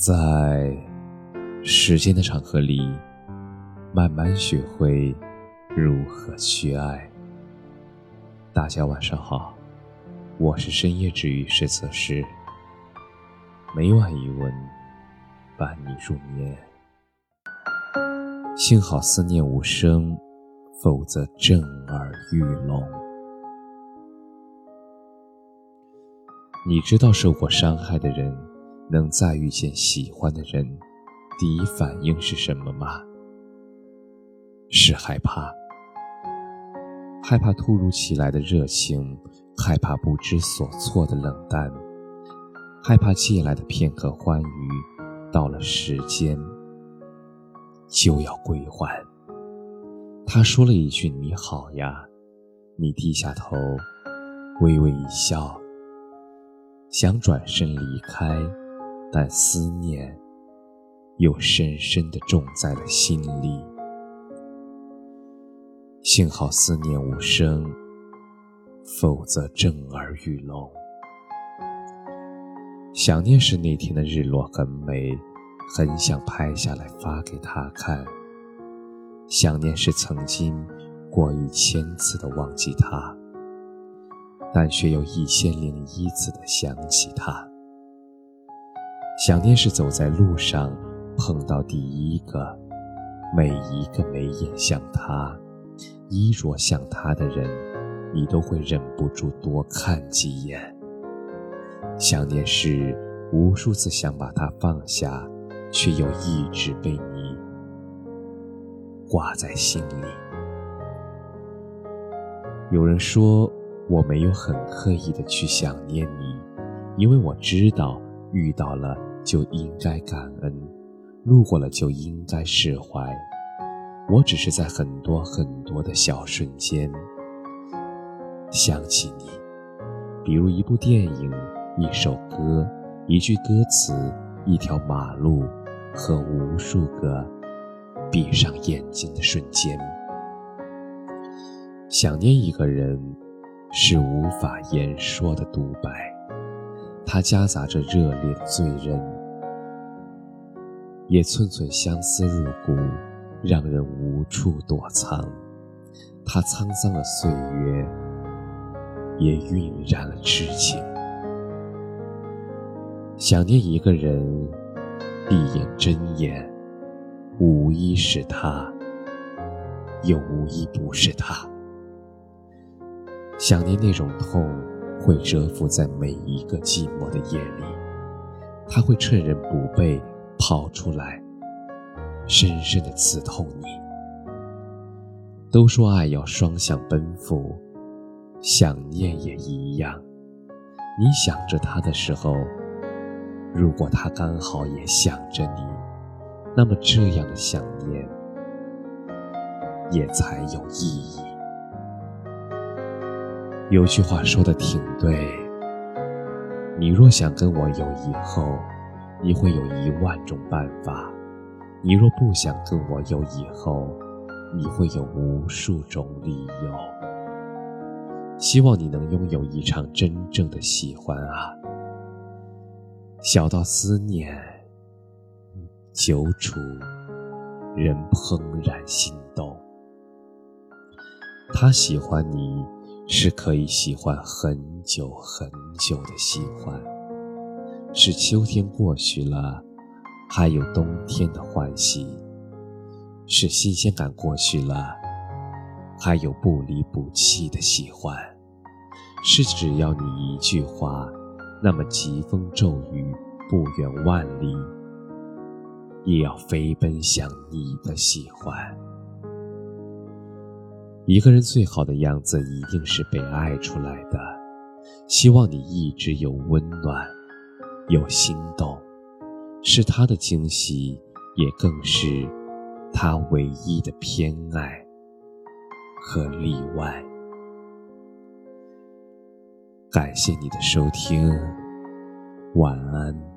在时间的长河里，慢慢学会如何去爱。大家晚上好，我是深夜治愈师则师，每晚一文伴你入眠。幸好思念无声，否则震耳欲聋。你知道受过伤害的人。能再遇见喜欢的人，第一反应是什么吗？是害怕，害怕突如其来的热情，害怕不知所措的冷淡，害怕借来的片刻欢愉，到了时间就要归还。他说了一句“你好呀”，你低下头，微微一笑，想转身离开。但思念又深深的种在了心里。幸好思念无声，否则震耳欲聋。想念是那天的日落很美，很想拍下来发给他看。想念是曾经过一千次的忘记他，但却又一千零一次的想起他。想念是走在路上碰到第一个，每一个眉眼像他，衣着像他的人，你都会忍不住多看几眼。想念是无数次想把他放下，却又一直被你挂在心里。有人说我没有很刻意的去想念你，因为我知道遇到了。就应该感恩，路过了就应该释怀。我只是在很多很多的小瞬间想起你，比如一部电影、一首歌、一句歌词、一条马路和无数个闭上眼睛的瞬间。想念一个人是无法言说的独白。它夹杂着热烈的醉人，也寸寸相思入骨，让人无处躲藏。它沧桑了岁月，也晕染了痴情。想念一个人，闭眼睁眼，无一是他，又无一不是他。想念那种痛。会蛰伏在每一个寂寞的夜里，他会趁人不备跑出来，深深的刺痛你。都说爱要双向奔赴，想念也一样。你想着他的时候，如果他刚好也想着你，那么这样的想念也才有意义。有句话说的挺对，你若想跟我有以后，你会有一万种办法；你若不想跟我有以后，你会有无数种理由。希望你能拥有一场真正的喜欢啊！小到思念，久处人怦然心动。他喜欢你。是可以喜欢很久很久的喜欢，是秋天过去了，还有冬天的欢喜；是新鲜感过去了，还有不离不弃的喜欢；是只要你一句话，那么疾风骤雨不远万里，也要飞奔向你的喜欢。一个人最好的样子，一定是被爱出来的。希望你一直有温暖，有心动，是他的惊喜，也更是他唯一的偏爱和例外。感谢你的收听，晚安。